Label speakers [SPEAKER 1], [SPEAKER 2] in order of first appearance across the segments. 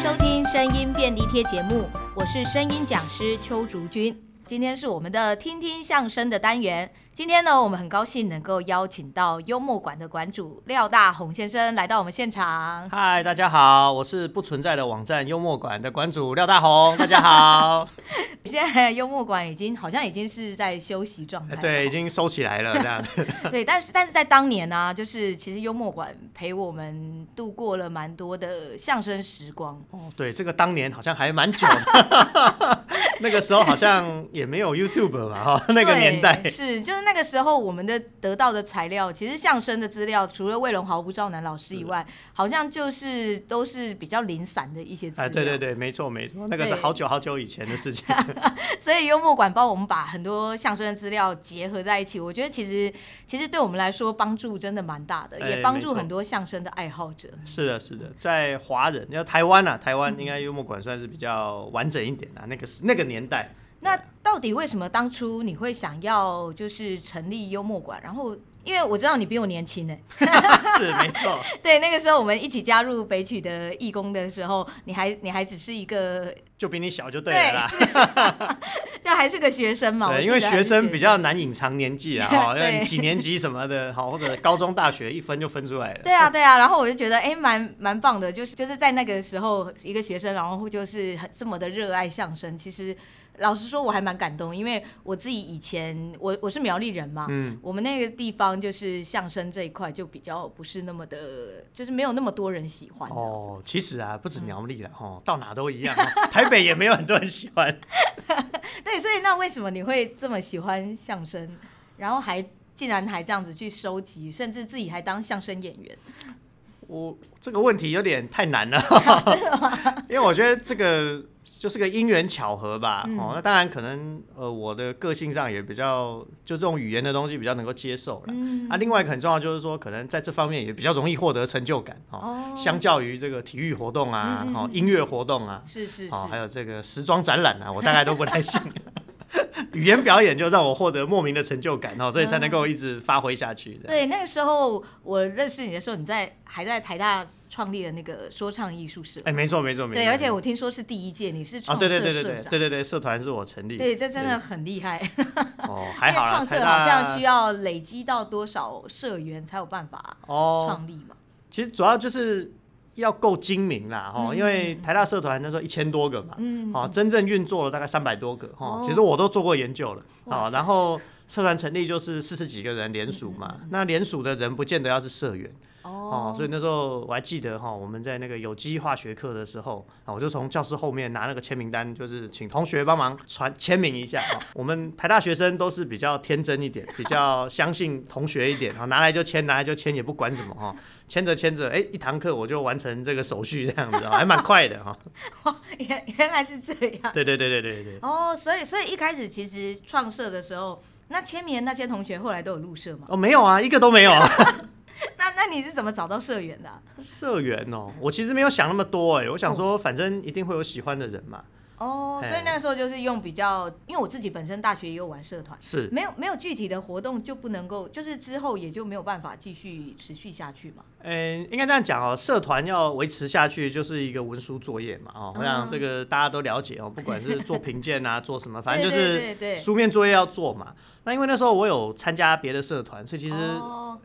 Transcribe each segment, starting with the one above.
[SPEAKER 1] 收听声音便利贴节目，我是声音讲师邱竹君。今天是我们的听听相声的单元。今天呢，我们很高兴能够邀请到幽默馆的馆主廖大红先生来到我们现场。
[SPEAKER 2] 嗨，大家好，我是不存在的网站幽默馆的馆主廖大红。大家好。
[SPEAKER 1] 现在幽默馆已经好像已经是在休息状态，
[SPEAKER 2] 对，已经收起来了这样子。
[SPEAKER 1] 对，但是但是在当年呢、啊，就是其实幽默馆陪我们度过了蛮多的相声时光。
[SPEAKER 2] 哦，对，这个当年好像还蛮久的。那个时候好像也没有 YouTube 嘛，哈，那个年代
[SPEAKER 1] 是就是那个时候我们的得到的材料，其实相声的资料，除了魏龙豪、吴兆南老师以外，好像就是都是比较零散的一些资料。
[SPEAKER 2] 哎，对对对，没错没错，那个是好久好久以前的事情。
[SPEAKER 1] 所以幽默馆帮我们把很多相声的资料结合在一起，我觉得其实其实对我们来说帮助真的蛮大的，也帮助很多相声的爱好者。
[SPEAKER 2] 是的，是的，在华人，要台湾啊，台湾应该幽默馆算是比较完整一点啊，那个是那个。年代，
[SPEAKER 1] 那到底为什么当初你会想要就是成立幽默馆？然后，因为我知道你比我年轻呢，
[SPEAKER 2] 是没错。
[SPEAKER 1] 对，那个时候我们一起加入北曲的义工的时候，你还你还只是一个，
[SPEAKER 2] 就比你小就对了啦。
[SPEAKER 1] 那还是个学生嘛？
[SPEAKER 2] 对，因为学生比较难隐藏年纪啊，哈，因为几年级什么的，好或者高中大学一分就分出来了。
[SPEAKER 1] 对啊，对啊。然后我就觉得，哎，蛮蛮棒的，就是就是在那个时候，一个学生，然后就是很这么的热爱相声，其实。老实说，我还蛮感动，因为我自己以前我我是苗栗人嘛，嗯，我们那个地方就是相声这一块就比较不是那么的，就是没有那么多人喜欢。
[SPEAKER 2] 哦，其实啊，不止苗栗了，哦，到哪都一样，台北也没有很多人喜欢。
[SPEAKER 1] 对，所以那为什么你会这么喜欢相声，然后还竟然还这样子去收集，甚至自己还当相声演员？
[SPEAKER 2] 我这个问题有点太难了？因为我觉得这个。就是个因缘巧合吧，嗯、哦，那当然可能，呃，我的个性上也比较，就这种语言的东西比较能够接受了。嗯、啊，另外一个很重要就是说，可能在这方面也比较容易获得成就感，哦，哦相较于这个体育活动啊，哦，音乐活动啊，
[SPEAKER 1] 是是是，
[SPEAKER 2] 哦，还有这个时装展览啊，我大概都不太行。语言表演就让我获得莫名的成就感哦，所以才能够一直发挥下去。
[SPEAKER 1] 对，那个时候我认识你的时候，你在还在台大创立的那个说唱艺术社。
[SPEAKER 2] 哎，没错没错没错。
[SPEAKER 1] 对，而且我听说是第一届，你是创社社长。
[SPEAKER 2] 对对对对对对对对，社团是我成立。
[SPEAKER 1] 对，这真的很厉害。
[SPEAKER 2] 哦，还好啦。
[SPEAKER 1] 创社好像需要累积到多少社员才有办法创立嘛？
[SPEAKER 2] 其实主要就是。要够精明啦，哦，因为台大社团那时候一千多个嘛，嗯，好，真正运作了大概三百多个，哈，其实我都做过研究了，啊，然后社团成立就是四十几个人联署嘛，那联署的人不见得要是社员，哦，所以那时候我还记得哈，我们在那个有机化学课的时候，啊，我就从教室后面拿那个签名单，就是请同学帮忙传签名一下，我们台大学生都是比较天真一点，比较相信同学一点，啊，拿来就签，拿来就签，也不管什么哈。牵着牵着，哎，一堂课我就完成这个手续，这样子还蛮快的哈。
[SPEAKER 1] 原原来是这样。
[SPEAKER 2] 对对对对对对。
[SPEAKER 1] 哦，所以所以一开始其实创社的时候，那签名那些同学后来都有入社吗？
[SPEAKER 2] 哦，没有啊，一个都没有啊。
[SPEAKER 1] 那那你是怎么找到社员的啊？
[SPEAKER 2] 社员哦，我其实没有想那么多哎，我想说反正一定会有喜欢的人嘛。
[SPEAKER 1] 哦，所以那个时候就是用比较，因为我自己本身大学也有玩社团，
[SPEAKER 2] 是
[SPEAKER 1] 没有没有具体的活动就不能够，就是之后也就没有办法继续持续下去嘛。
[SPEAKER 2] 嗯，应该这样讲哦，社团要维持下去就是一个文书作业嘛，哦，我想这个大家都了解哦，不管是做评鉴啊，做什么，反正就是书面作业要做嘛。那因为那时候我有参加别的社团，所以其实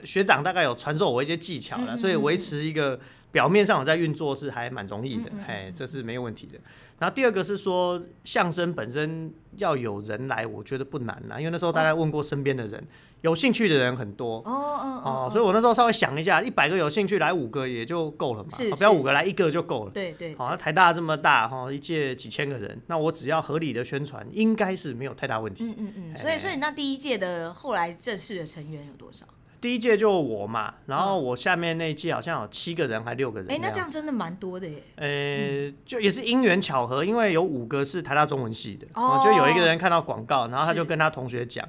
[SPEAKER 2] 学长大概有传授我一些技巧了，所以维持一个表面上我在运作是还蛮容易的，哎，这是没有问题的。然后第二个是说，相声本身要有人来，我觉得不难啦，因为那时候大概问过身边的人，有兴趣的人很多哦哦哦，所以我那时候稍微想一下，一百个有兴趣来五个也就够了嘛，不要五个来一个就够了。
[SPEAKER 1] 对对。
[SPEAKER 2] 好，那台大这么大哈，一届几千个人，那我只要合理的宣传，应该是没有太大问题。
[SPEAKER 1] 嗯嗯嗯。所以所以那第一届的后来正式的成员有多少？
[SPEAKER 2] 第一届就我嘛，然后我下面那一届好像有七个人还六个人。
[SPEAKER 1] 哎，那这样真的蛮多的耶。
[SPEAKER 2] 呃，就也是因缘巧合，因为有五个是台大中文系的，就有一个人看到广告，然后他就跟他同学讲，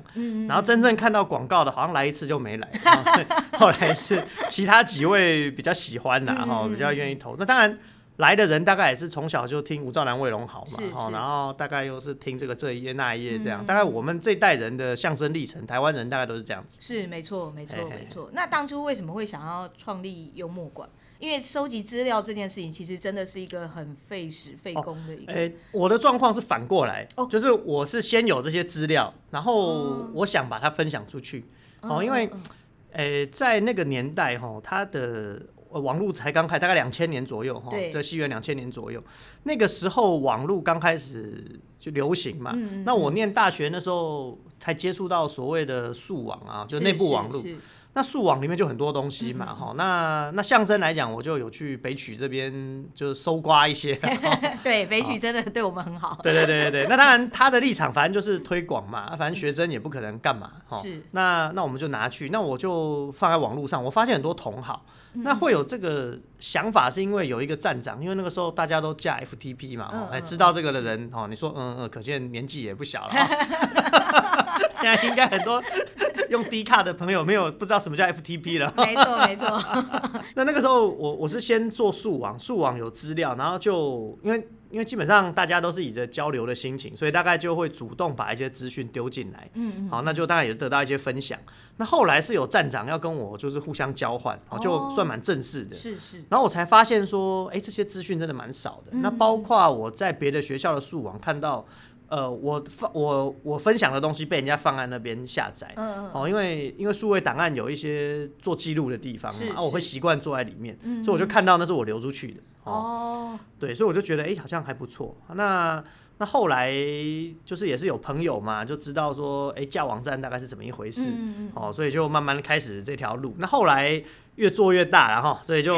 [SPEAKER 2] 然后真正看到广告的，好像来一次就没来。后来是其他几位比较喜欢的，然后比较愿意投。那当然来的人大概也是从小就听吴兆南、魏龙好嘛，
[SPEAKER 1] 哦，
[SPEAKER 2] 然后大概又是听这个这一页那一页这样，嗯、大概我们这代人的相声历程，台湾人大概都是这样子。
[SPEAKER 1] 是没错，没错，没错。那当初为什么会想要创立幽默馆？因为收集资料这件事情，其实真的是一个很费时费工的一个。哎、哦欸，
[SPEAKER 2] 我的状况是反过来，哦、就是我是先有这些资料，然后我想把它分享出去。哦，因为，哎、欸，在那个年代哈，它的。网络才刚开，大概两千年左右哈，在西元两千年左右，那个时候网络刚开始就流行嘛。嗯嗯，那我念大学那时候才接触到所谓的数网啊，就内部网络。那数网里面就很多东西嘛，哈、嗯，那那相声来讲，我就有去北曲这边就是搜刮一些。
[SPEAKER 1] 对，北曲真的对我们很好。
[SPEAKER 2] 对对对对对，那当然他的立场反正就是推广嘛，反正学生也不可能干嘛，哈。是。那那我们就拿去，那我就放在网络上，我发现很多同好。那会有这个想法，是因为有一个站长，因为那个时候大家都架 FTP 嘛，哦，知道这个的人哦，你说嗯嗯，可见年纪也不小了。现在应该很多用低卡的朋友没有不知道什么叫 FTP 了。
[SPEAKER 1] 没错没错。
[SPEAKER 2] 那那个时候我我是先做数网，数网有资料，然后就因为。因为基本上大家都是以着交流的心情，所以大概就会主动把一些资讯丢进来。嗯嗯。好，那就大概也得到一些分享。那后来是有站长要跟我就是互相交换，哦，就算蛮正式的。是是。然后我才发现说，哎，这些资讯真的蛮少的。那包括我在别的学校的数网看到，呃，我放我我分享的东西被人家放在那边下载。嗯嗯。哦，因为因为数位档案有一些做记录的地方嘛，啊，我会习惯坐在里面，所以我就看到那是我流出去的。哦，对，所以我就觉得，哎、欸，好像还不错。那那后来就是也是有朋友嘛，就知道说，哎、欸，架网站大概是怎么一回事。嗯、哦，所以就慢慢开始这条路。那后来越做越大然后，所以就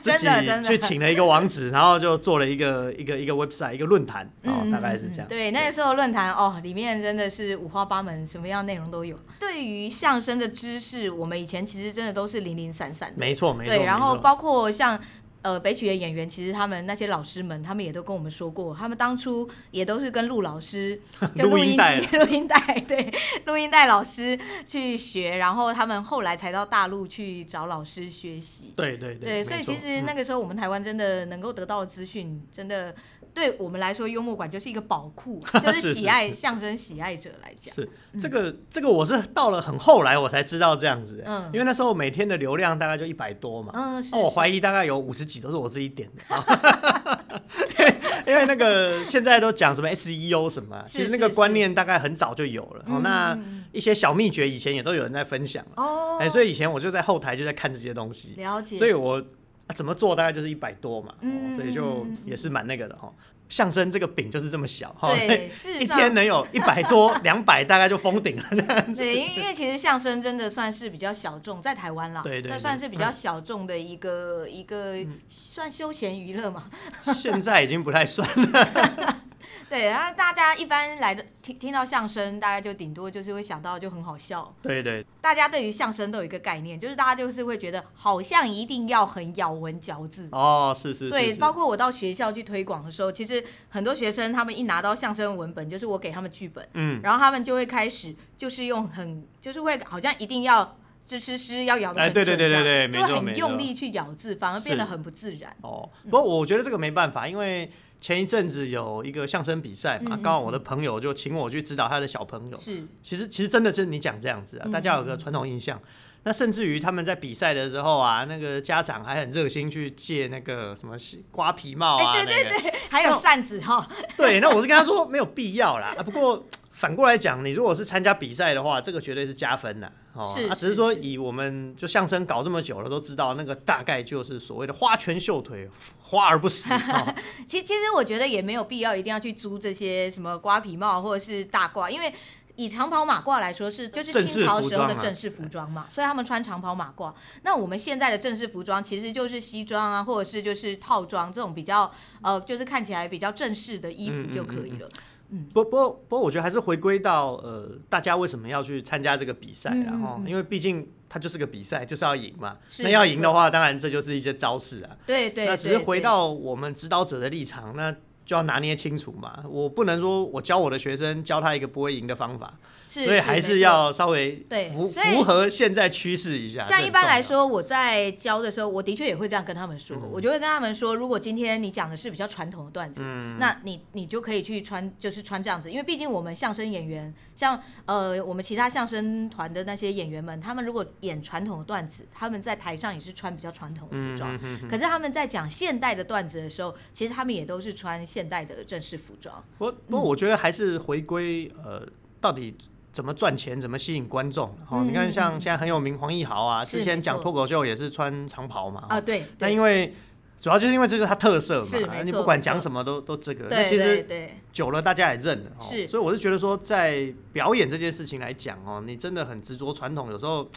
[SPEAKER 2] 自己 去请了一个网址，然后就做了一个一个一个 website，一个论坛。哦，大概是这样。
[SPEAKER 1] 对，那个时候论坛哦，里面真的是五花八门，什么样内容都有。对于相声的知识，我们以前其实真的都是零零散散的。
[SPEAKER 2] 没错，没错。
[SPEAKER 1] 对，然后包括像。呃，北曲的演员其实他们那些老师们，他们也都跟我们说过，他们当初也都是跟陆老师 就录音机、录音带，对，录音带老师去学，然后他们后来才到大陆去找老师学习。
[SPEAKER 2] 对对对。对，
[SPEAKER 1] 所以其实那个时候我们台湾真的能够得到的资讯，真的。对我们来说，幽默馆就是一个宝库，就是喜爱相声喜爱者来讲。
[SPEAKER 2] 是这个这个，我是到了很后来我才知道这样子。嗯，因为那时候每天的流量大概就一百多嘛。嗯，是。我怀疑大概有五十几都是我自己点的。因为因为那个 现在都讲什么 SEO 什么，其实那个观念大概很早就有了。哦，那一些小秘诀以前也都有人在分享。哦。哎，所以以前我就在后台就在看这些东西。
[SPEAKER 1] 了解。
[SPEAKER 2] 所以我。啊，怎么做大概就是一百多嘛，嗯、所以就也是蛮那个的哈。相声这个饼就是这么小哈，对，一天能有 一百多、两百，大概就封顶了这样子。
[SPEAKER 1] 对，因为因为其实相声真的算是比较小众，在台湾啦，对，对对，这算是比较小众的一个、嗯、一个算休闲娱乐嘛。
[SPEAKER 2] 现在已经不太算了。
[SPEAKER 1] 对，然后大家一般来的听听到相声，大家就顶多就是会想到就很好笑。
[SPEAKER 2] 对对。
[SPEAKER 1] 大家对于相声都有一个概念，就是大家就是会觉得好像一定要很咬文嚼字。
[SPEAKER 2] 哦，是是，是。
[SPEAKER 1] 对，包括我到学校去推广的时候，其实很多学生他们一拿到相声文本，就是我给他们剧本，嗯，然后他们就会开始就是用很就是会好像一定要吱吱吱要咬的很准，对对对对对，就很用力去咬字，反而变得很不自然。
[SPEAKER 2] 哦，不过我觉得这个没办法，因为。前一阵子有一个相声比赛嘛，刚好我的朋友就请我去指导他的小朋友。是，其实其实真的就是你讲这样子啊，大家有个传统印象。那甚至于他们在比赛的时候啊，那个家长还很热心去借那个什么瓜皮帽啊，
[SPEAKER 1] 对对对，还有扇子哈。
[SPEAKER 2] 对，那我是跟他说没有必要啦。啊，不过反过来讲，你如果是参加比赛的话，这个绝对是加分的。哦，是，只是说以我们就相声搞这么久了，都知道那个大概就是所谓的花拳绣腿。花而不实。
[SPEAKER 1] 其实，其实我觉得也没有必要一定要去租这些什么瓜皮帽或者是大褂，因为以长袍马褂来说是就是清朝时候的正式服装嘛，所以他们穿长袍马褂。那我们现在的正式服装其实就是西装啊，或者是就是套装这种比较呃，就是看起来比较正式的衣服就可以了。嗯，
[SPEAKER 2] 不不过不过，我觉得还是回归到呃，大家为什么要去参加这个比赛，然后因为毕竟。它就是个比赛，就是要赢嘛。那要赢的话，当然这就是一些招式啊。
[SPEAKER 1] 对对。
[SPEAKER 2] 那只是回到我们指导者的立场，那就要拿捏清楚嘛。我不能说我教我的学生教他一个不会赢的方法。
[SPEAKER 1] 是
[SPEAKER 2] 所以还是要稍微符
[SPEAKER 1] 对
[SPEAKER 2] 符合现在趋势一下。
[SPEAKER 1] 像一般来说，我在教的时候，我的确也会这样跟他们说，嗯、我就会跟他们说，如果今天你讲的是比较传统的段子，嗯、那你你就可以去穿，就是穿这样子，因为毕竟我们相声演员，像呃我们其他相声团的那些演员们，他们如果演传统的段子，他们在台上也是穿比较传统的服装，可是他们在讲现代的段子的时候，其实他们也都是穿现代的正式服装。
[SPEAKER 2] 不不过我觉得还是回归呃到底。怎么赚钱？怎么吸引观众？哦，嗯、你看像现在很有名黄义豪啊，之前讲脱口秀也是穿长袍嘛。啊，对。但因为主要就是因为这是他特色嘛，你不管讲什么都都这个。那其实久了大家也认了。是。所以我是觉得说，在表演这件事情来讲哦，你真的很执着传统，有时候。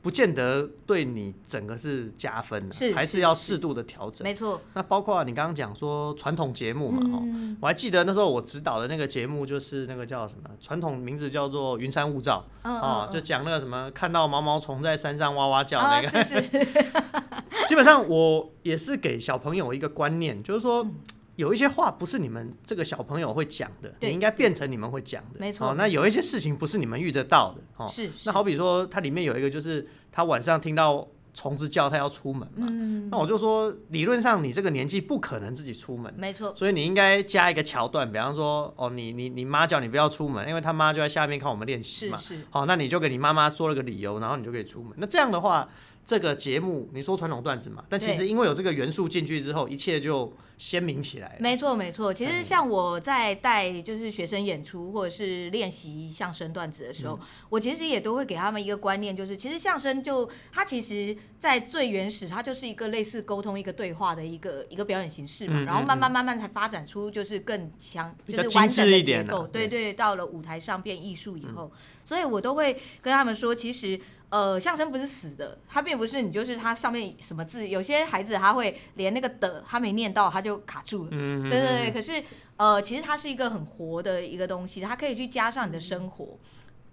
[SPEAKER 2] 不见得对你整个是加分的，是还是要适度的调整。没错。那包括你刚刚讲说传统节目嘛，哦、嗯，我还记得那时候我指导的那个节目就是那个叫什么传统名字叫做《云山雾罩》哦，就讲那个什么看到毛毛虫在山上哇哇叫那个。哦、是是是。基本上我也是给小朋友一个观念，就是说。嗯有一些话不是你们这个小朋友会讲的，对你应该变成你们会讲的。没错。那有一些事情不是你们遇得到的，哦。是。那好比说，它里面有一个，就是他晚上听到虫子叫，他要出门嘛。嗯。那我就说，理论上你这个年纪不可能自己出门。没错。所以你应该加一个桥段，比方说，哦，你你你妈叫你不要出门，因为他妈就在下面看我们练习嘛。是是。好，那你就给你妈妈说了个理由，然后你就可以出门。那这样的话。这个节目你说传统段子嘛，但其实因为有这个元素进去之后，一切就鲜明起来。没错没错，其实像我在带就是学生演出或者是练习相声段子的时候，我其实也都会给他们一个观念，就是其实相声就它其实，在最原始，它就是一个类似沟通、一个对话的一个一个表演形式嘛，然后慢慢慢慢才发展出就是更强，就是完整的结构。对对，到了舞台上变艺术以后，所以我都会跟他们说，其实。呃，相声不是死的，它并不是你就是它上面什么字，有些孩子他会连那个的他没念到，他就卡住了。嗯嗯。对对对，可是呃，其实它是一个很活的一个东西，它可以去加上你的生活。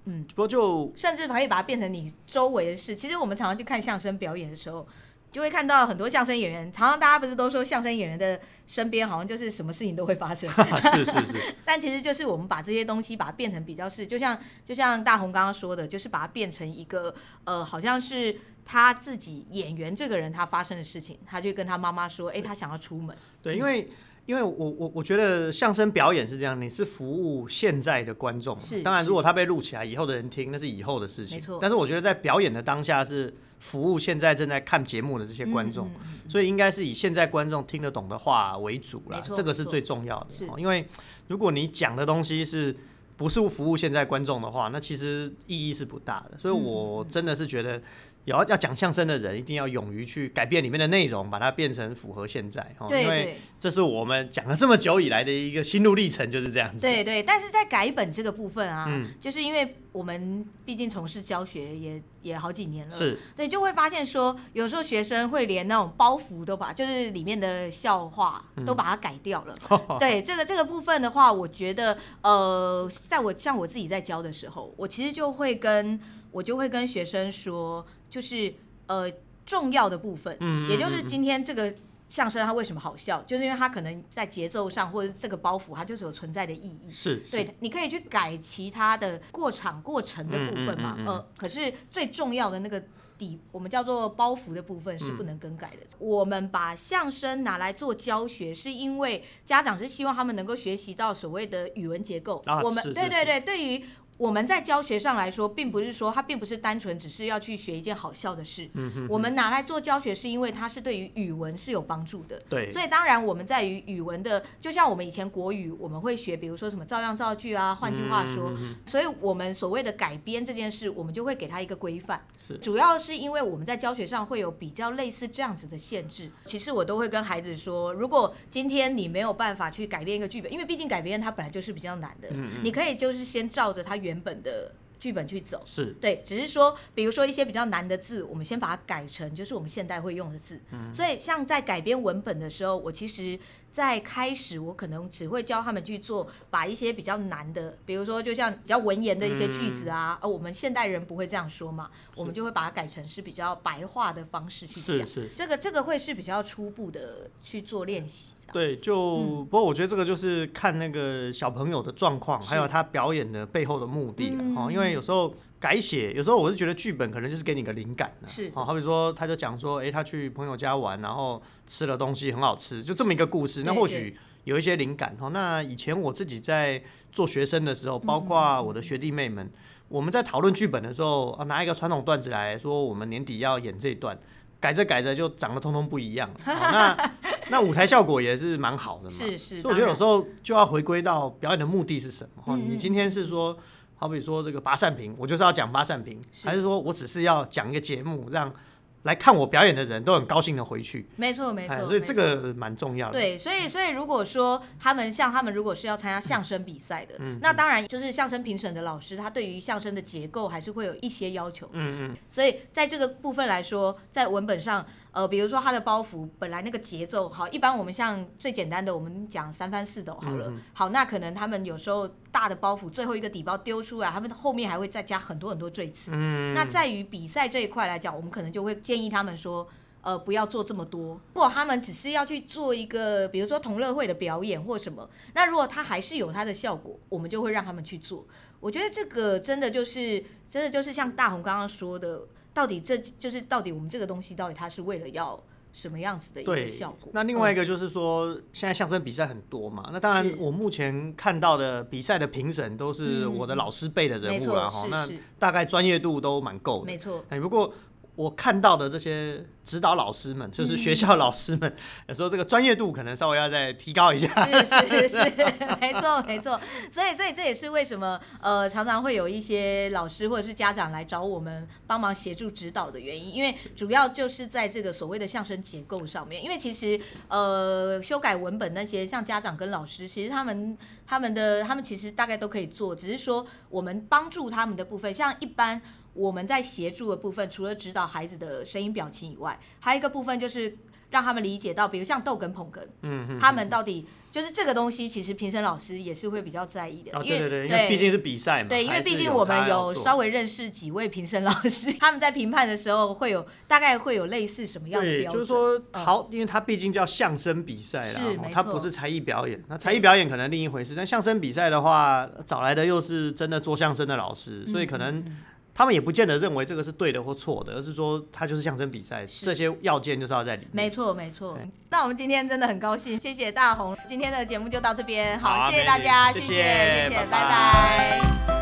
[SPEAKER 2] 嗯。不过就甚至可以把它变成你周围的事。其实我们常常去看相声表演的时候。就会看到很多相声演员，常常大家不是都说相声演员的身边好像就是什么事情都会发生，是是是。但其实就是我们把这些东西把它变成比较是，就像就像大红刚刚说的，就是把它变成一个呃，好像是他自己演员这个人他发生的事情，他就跟他妈妈说，哎，他想要出门。对，因为因为我我我觉得相声表演是这样，你是服务现在的观众，是。当然，如果他被录起来以后的人听，那是以后的事情。没错。但是我觉得在表演的当下是。服务现在正在看节目的这些观众，所以应该是以现在观众听得懂的话为主啦，这个是最重要的。因为如果你讲的东西是不是服务现在观众的话，那其实意义是不大的。所以我真的是觉得。有要要讲相声的人，一定要勇于去改变里面的内容，把它变成符合现在。对对，因为这是我们讲了这么久以来的一个心路历程，就是这样子。对对，但是在改本这个部分啊，嗯、就是因为我们毕竟从事教学也也好几年了，是，对，就会发现说，有时候学生会连那种包袱都把，就是里面的笑话都把它改掉了。嗯、对，这个这个部分的话，我觉得，呃，在我像我自己在教的时候，我其实就会跟我就会跟学生说。就是呃重要的部分，嗯，也就是今天这个相声它为什么好笑，就是因为它可能在节奏上或者这个包袱它就是有存在的意义，是，对，你可以去改其他的过场过程的部分嘛，呃，可是最重要的那个底，我们叫做包袱的部分是不能更改的。我们把相声拿来做教学，是因为家长是希望他们能够学习到所谓的语文结构。我们对对对，对于。我们在教学上来说，并不是说它并不是单纯只是要去学一件好笑的事。嗯哼哼。我们拿来做教学，是因为它是对于语文是有帮助的。对。所以当然我们在于语文的，就像我们以前国语，我们会学，比如说什么照样造句啊，换句话说。所以我们所谓的改编这件事，我们就会给它一个规范。是。主要是因为我们在教学上会有比较类似这样子的限制。其实我都会跟孩子说，如果今天你没有办法去改编一个剧本，因为毕竟改编它本来就是比较难的。嗯嗯。你可以就是先照着它。原本的
[SPEAKER 1] 剧本去走，
[SPEAKER 2] 是
[SPEAKER 1] 对，只是说，比如说一些比较难的字，我们先把它改成就是我们现代会用的字。嗯，所以像在改编文本的时候，我其实在开始我可能只会教他们去做，把一些比较难的，比如说就像比较文言的一些句子啊，而、嗯、我们现代人不会这样说嘛，我们就会把它改成是比较白话的方式去讲。
[SPEAKER 2] 是是，
[SPEAKER 1] 这个这个会是比较初步的去做练习。
[SPEAKER 2] 对，就、嗯、不过我觉得这个就是看那个小朋友的状况，还有他表演的背后的目的了哈、嗯。因为有时候改写，有时候我是觉得剧本可能就是给你个灵感的，
[SPEAKER 1] 是
[SPEAKER 2] 好比说他就讲说，哎，他去朋友家玩，然后吃了东西很好吃，就这么一个故事。那或许有一些灵感哈。那以前我自己在做学生的时候，包括我的学弟妹们，嗯、我们在讨论剧本的时候啊，拿一个传统段子来说，我们年底要演这一段。改着改着就长得通通不一样，那那舞台效果也是蛮好的嘛。
[SPEAKER 1] 是是，
[SPEAKER 2] 所以我觉得有时候就要回归到表演的目的是什么。你今天是说，好比说这个八扇屏，我就是要讲八扇屏，还是说我只是要讲一个节目让来看我表演的人都很高兴的回去，
[SPEAKER 1] 没错没错，
[SPEAKER 2] 所以这个蛮重要的。
[SPEAKER 1] 对，所以所以如果说他们像他们如果是要参加相声比赛的，嗯，那当然就是相声评审的老师，他对于相声的结构还是会有一些要求。嗯嗯。所以在这个部分来说，在文本上。呃，比如说他的包袱本来那个节奏好，一般我们像最简单的，我们讲三翻四抖好了，好，那可能他们有时候大的包袱最后一个底包丢出来，他们后面还会再加很多很多赘词。嗯，那在于比赛这一块来讲，我们可能就会建议他们说，呃，不要做这么多。如果他们只是要去做一个，比如说同乐会的表演或什么，那如果他还是有他的效果，我们就会让他们去做。我觉得这个真的就是，真的就是像大红刚刚说的。到底这就是到底我们这个东西到底它是为了要什么样子的一个效果？
[SPEAKER 2] 那另外一个就是说，嗯、现在相声比赛很多嘛，那当然我目前看到的比赛的评审都是我的老师辈的人物了哈、嗯，那大概专业度都蛮够的，
[SPEAKER 1] 没错。
[SPEAKER 2] 哎，不过。我看到的这些指导老师们，就是学校老师们，有时候这个专业度可能稍微要再提高一下。
[SPEAKER 1] 是是是，没错没错。所以所以这也是为什么呃常常会有一些老师或者是家长来找我们帮忙协助指导的原因，因为主要就是在这个所谓的相声结构上面。因为其实呃修改文本那些像家长跟老师，其实他们他们的他们其实大概都可以做，只是说我们帮助他们的部分，像一般。我们在协助的部分，除了指导孩子的声音表情以外，还有一个部分就是让他们理解到，比如像逗哏捧哏，嗯嗯，他们到底就是这个东西，其实评审老师也是会比较在意的，
[SPEAKER 2] 哦、对对对，因为毕竟是比赛嘛，
[SPEAKER 1] 对，因为毕竟我们有稍微认识几位评审老师，他们在评判的时候会有大概会有类似什么样的标准，
[SPEAKER 2] 就是说好，嗯、因为他毕竟叫相声比赛啦，他不是才艺表演，那才艺表演可能另一回事，但相声比赛的话，找来的又是真的做相声的老师，所以可能。他们也不见得认为这个是对的或错的，而是说它就是象征比赛，这些要件就是要在里面。
[SPEAKER 1] 没错，没错。那我们今天真的很高兴，谢谢大红，今天的节目就到这边，好，谢谢大家，谢谢，谢谢，谢谢，拜拜。拜拜。